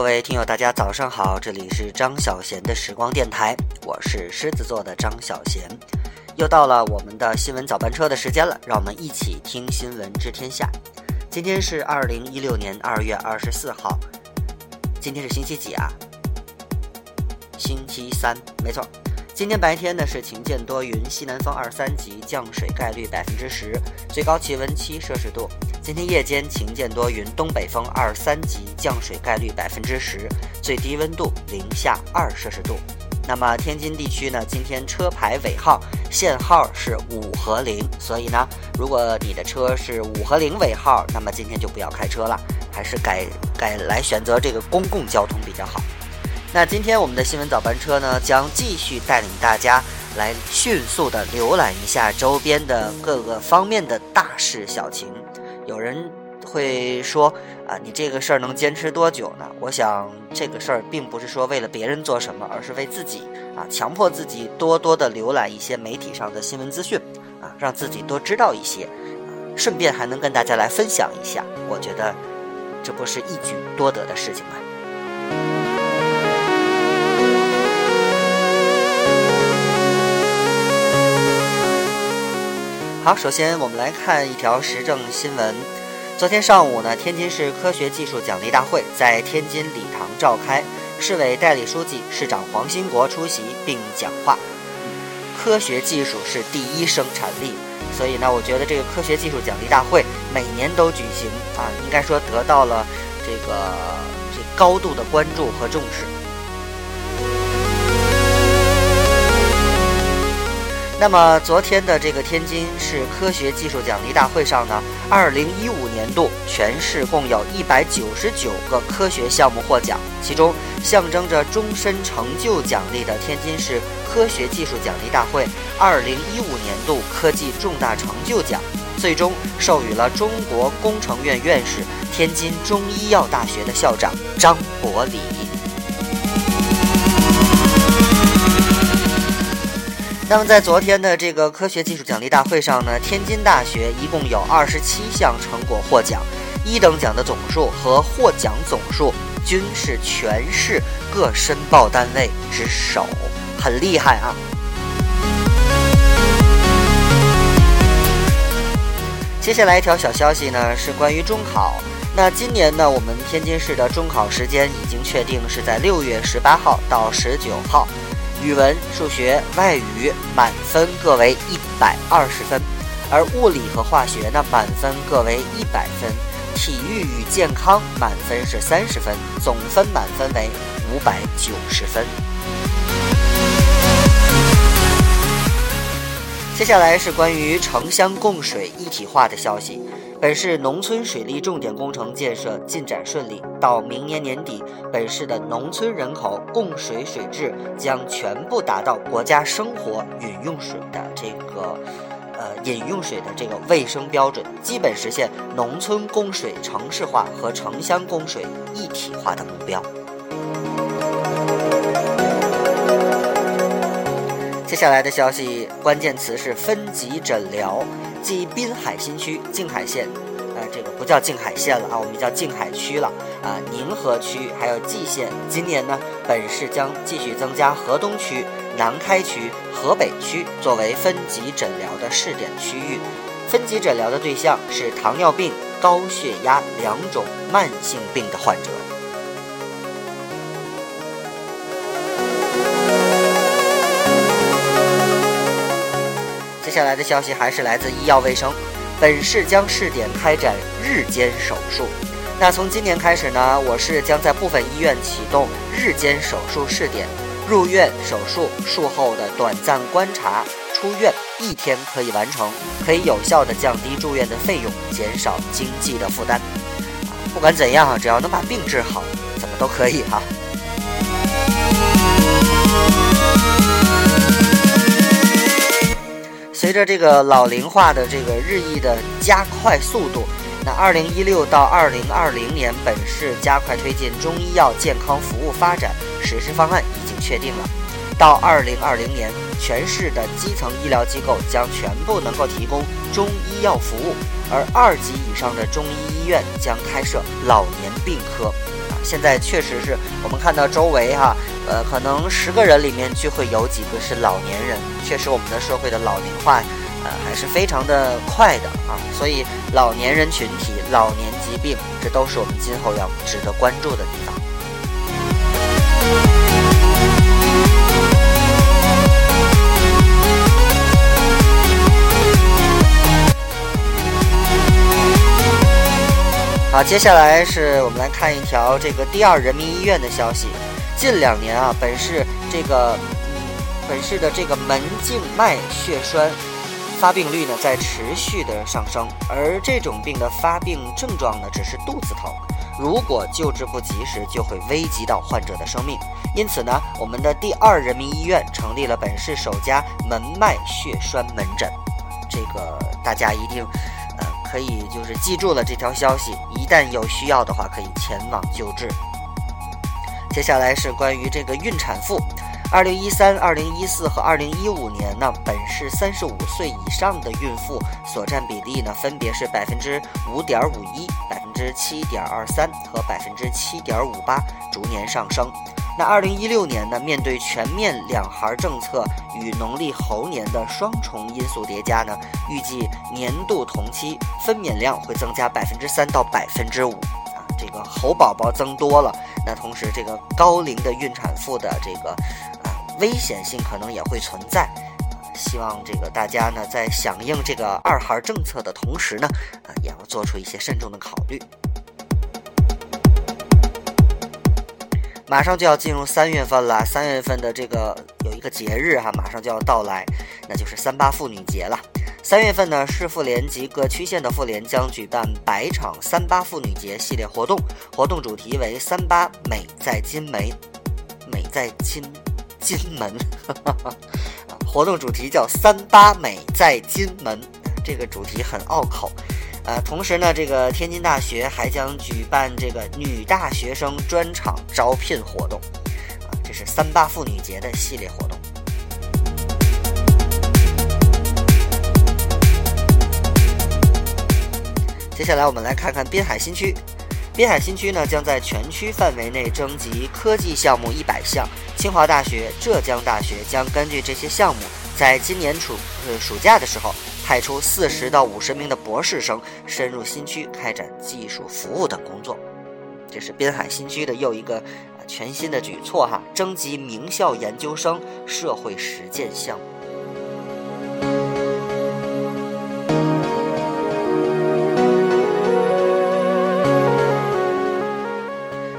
各位听友，大家早上好，这里是张小贤的时光电台，我是狮子座的张小贤，又到了我们的新闻早班车的时间了，让我们一起听新闻知天下。今天是二零一六年二月二十四号，今天是星期几啊？星期三，没错。今天白天呢是晴间多云，西南风二三级，降水概率百分之十，最高气温七摄氏度。今天夜间晴间多云，东北风二三级，降水概率百分之十，最低温度零下二摄氏度。那么天津地区呢，今天车牌尾号限号是五和零，所以呢，如果你的车是五和零尾号，那么今天就不要开车了，还是改改来选择这个公共交通比较好。那今天我们的新闻早班车呢，将继续带领大家来迅速的浏览一下周边的各个方面的大事小情。有人会说啊，你这个事儿能坚持多久呢？我想这个事儿并不是说为了别人做什么，而是为自己啊，强迫自己多多的浏览一些媒体上的新闻资讯啊，让自己多知道一些，啊顺便还能跟大家来分享一下。我觉得这不是一举多得的事情吗？好，首先我们来看一条时政新闻。昨天上午呢，天津市科学技术奖励大会在天津礼堂召开，市委代理书记、市长黄新国出席并讲话。科学技术是第一生产力，所以呢，我觉得这个科学技术奖励大会每年都举行啊，应该说得到了这个这高度的关注和重视。那么昨天的这个天津市科学技术奖励大会上呢，二零一五年度全市共有一百九十九个科学项目获奖，其中象征着终身成就奖励的天津市科学技术奖励大会二零一五年度科技重大成就奖，最终授予了中国工程院院士、天津中医药大学的校长张伯礼。那么在昨天的这个科学技术奖励大会上呢，天津大学一共有二十七项成果获奖，一等奖的总数和获奖总数均是全市各申报单位之首，很厉害啊！接下来一条小消息呢，是关于中考。那今年呢，我们天津市的中考时间已经确定是在六月十八号到十九号。语文、数学、外语满分各为一百二十分，而物理和化学呢满分各为一百分，体育与健康满分是三十分，总分满分为五百九十分。接下来是关于城乡供水一体化的消息。本市农村水利重点工程建设进展顺利，到明年年底，本市的农村人口供水水质将全部达到国家生活饮用水的这个，呃，饮用水的这个卫生标准，基本实现农村供水城市化和城乡供水一体化的目标。接下来的消息，关键词是分级诊疗。即滨海新区、静海县，呃，这个不叫静海县了啊，我们叫静海区了啊。宁河区还有蓟县，今年呢，本市将继续增加河东区、南开区、河北区作为分级诊疗的试点区域。分级诊疗的对象是糖尿病、高血压两种慢性病的患者。接下来的消息还是来自医药卫生，本市将试点开展日间手术。那从今年开始呢，我市将在部分医院启动日间手术试点，入院手术术后的短暂观察，出院一天可以完成，可以有效的降低住院的费用，减少经济的负担。不管怎样，只要能把病治好，怎么都可以哈。随着这个老龄化的这个日益的加快速度，那二零一六到二零二零年，本市加快推进中医药健康服务发展实施方案已经确定了。到二零二零年，全市的基层医疗机构将全部能够提供中医药服务，而二级以上的中医医院将开设老年病科。现在确实是我们看到周围哈，呃，可能十个人里面就会有几个是老年人。确实，我们的社会的老龄化，呃，还是非常的快的啊。所以，老年人群体、老年疾病，这都是我们今后要值得关注的地方。好，接下来是我们来看一条这个第二人民医院的消息。近两年啊，本市这个嗯，本市的这个门静脉血栓发病率呢在持续的上升，而这种病的发病症状呢只是肚子疼，如果救治不及时，就会危及到患者的生命。因此呢，我们的第二人民医院成立了本市首家门脉血栓门诊，这个大家一定。可以就是记住了这条消息，一旦有需要的话，可以前往救治。接下来是关于这个孕产妇，二零一三、二零一四和二零一五年呢，本市三十五岁以上的孕妇所占比例呢，分别是百分之五点五一、百分之七点二三和百分之七点五八，逐年上升。那二零一六年呢？面对全面两孩政策与农历猴年的双重因素叠加呢，预计年度同期分娩量会增加百分之三到百分之五啊。这个猴宝宝增多了，那同时这个高龄的孕产妇的这个啊危险性可能也会存在。希望这个大家呢在响应这个二孩政策的同时呢，啊也要做出一些慎重的考虑。马上就要进入三月份了，三月份的这个有一个节日哈，马上就要到来，那就是三八妇女节了。三月份呢，市妇联及各区县的妇联将举办百场三八妇女节系列活动，活动主题为“三八美在金梅”，美在金金门，活动主题叫“三八美在金门”，这个主题很拗口。呃，同时呢，这个天津大学还将举办这个女大学生专场招聘活动，啊，这是三八妇女节的系列活动。接下来我们来看看滨海新区，滨海新区呢将在全区范围内征集科技项目一百项，清华大学、浙江大学将根据这些项目，在今年暑呃暑假的时候。派出四十到五十名的博士生深入新区开展技术服务等工作，这是滨海新区的又一个全新的举措哈，征集名校研究生社会实践项目。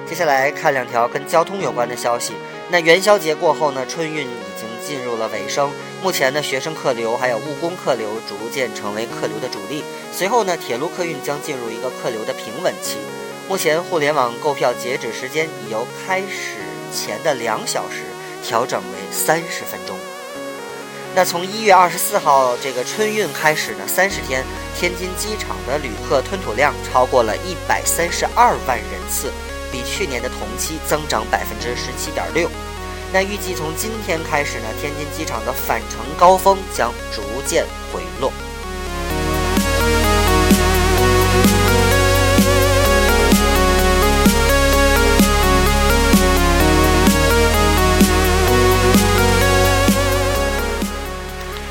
接下来看两条跟交通有关的消息。那元宵节过后呢，春运已经进入了尾声。目前呢，学生客流还有务工客流逐渐成为客流的主力。随后呢，铁路客运将进入一个客流的平稳期。目前互联网购票截止时间已由开始前的两小时调整为三十分钟。那从一月二十四号这个春运开始呢，三十天，天津机场的旅客吞吐量超过了一百三十二万人次，比去年的同期增长百分之十七点六。那预计从今天开始呢，天津机场的返程高峰将逐渐回落。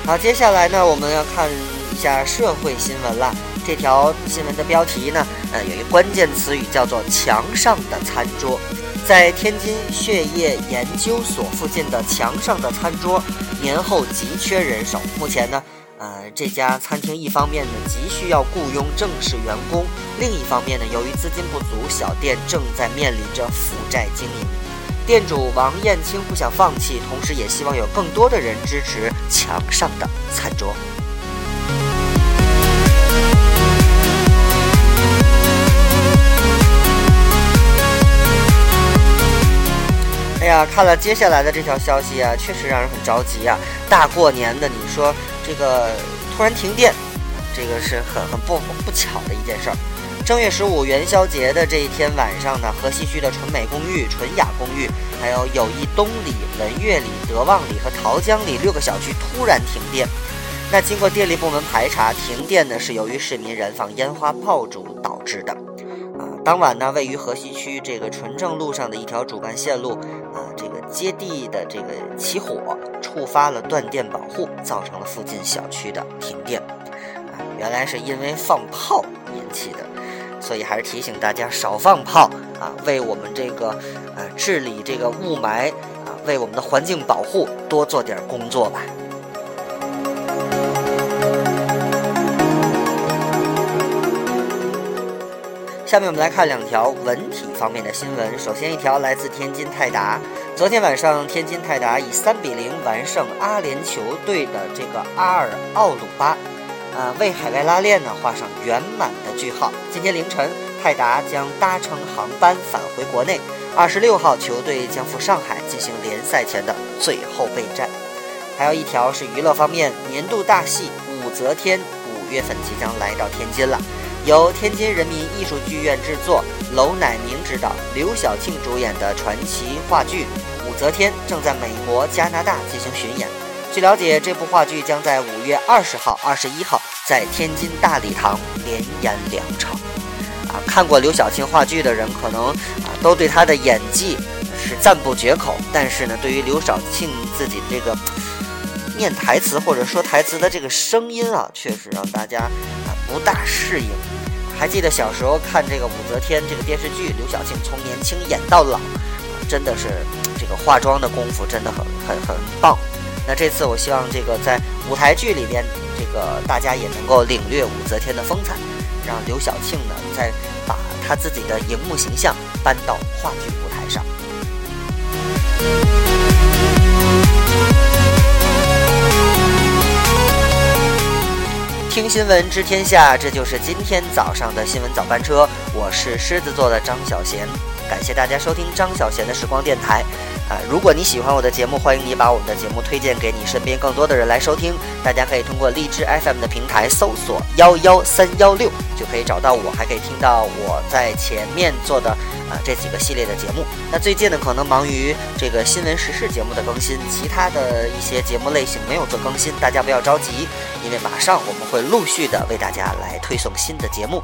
好，接下来呢，我们要看一下社会新闻了。这条新闻的标题呢，呃，有一关键词语叫做“墙上的餐桌”。在天津血液研究所附近的墙上的餐桌，年后急缺人手。目前呢，呃，这家餐厅一方面呢急需要雇佣正式员工，另一方面呢，由于资金不足，小店正在面临着负债经营。店主王艳青不想放弃，同时也希望有更多的人支持墙上的餐桌。呀，看了接下来的这条消息啊，确实让人很着急啊！大过年的，你说这个突然停电，这个是很很不不巧的一件事儿。正月十五元宵节的这一天晚上呢，河西区的纯美公寓、纯雅公寓，还有友谊东里、文悦里、德旺里和桃江里六个小区突然停电。那经过电力部门排查，停电呢是由于市民燃放烟花爆竹导致的。当晚呢，位于河西区这个纯正路上的一条主干线路啊，这个接地的这个起火，触发了断电保护，造成了附近小区的停电。啊，原来是因为放炮引起的，所以还是提醒大家少放炮啊，为我们这个呃治理这个雾霾啊，为我们的环境保护多做点工作吧。下面我们来看两条文体方面的新闻。首先一条来自天津泰达，昨天晚上天津泰达以三比零完胜阿联酋队的这个阿尔奥鲁巴，呃，为海外拉练呢画上圆满的句号。今天凌晨，泰达将搭乘航班返回国内。二十六号，球队将赴上海进行联赛前的最后备战。还有一条是娱乐方面，年度大戏《武则天》五月份即将来到天津了。由天津人民艺术剧院制作，娄乃明执导，刘晓庆主演的传奇话剧《武则天》正在美国、加拿大进行巡演。据了解，这部话剧将在五月二十号、二十一号在天津大礼堂连演两场。啊，看过刘晓庆话剧的人，可能啊都对她的演技是赞不绝口。但是呢，对于刘晓庆自己这个念台词或者说台词的这个声音啊，确实让大家不大适应。还记得小时候看这个武则天这个电视剧，刘晓庆从年轻演到老，真的是这个化妆的功夫真的很很很棒。那这次我希望这个在舞台剧里边，这个大家也能够领略武则天的风采，让刘晓庆呢再把她自己的荧幕形象搬到话剧舞台上。听新闻知天下，这就是今天早上的新闻早班车。我是狮子座的张小贤，感谢大家收听张小贤的时光电台。啊，如果你喜欢我的节目，欢迎你把我们的节目推荐给你身边更多的人来收听。大家可以通过荔枝 FM 的平台搜索幺幺三幺六，就可以找到我，还可以听到我在前面做的。啊，这几个系列的节目，那最近呢可能忙于这个新闻时事节目的更新，其他的一些节目类型没有做更新，大家不要着急，因为马上我们会陆续的为大家来推送新的节目。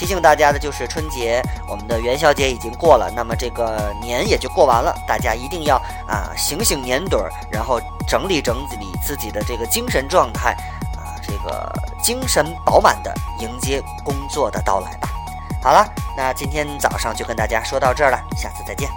提醒大家的就是春节，我们的元宵节已经过了，那么这个年也就过完了，大家一定要啊醒醒年盹儿，然后整理整理自己的这个精神状态，啊，这个精神饱满的迎接工作的到来吧。好了，那今天早上就跟大家说到这儿了，下次再见。